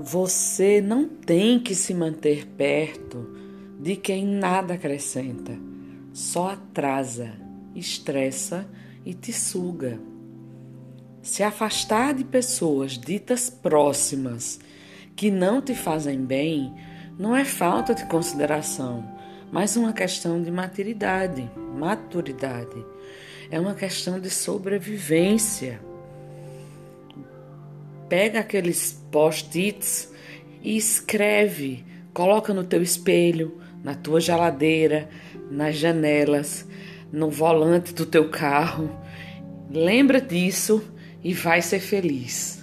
Você não tem que se manter perto de quem nada acrescenta, só atrasa, estressa e te suga. Se afastar de pessoas ditas próximas que não te fazem bem não é falta de consideração, mas uma questão de maturidade, maturidade. É uma questão de sobrevivência. Pega aqueles post-its e escreve, coloca no teu espelho, na tua geladeira, nas janelas, no volante do teu carro. Lembra disso e vai ser feliz.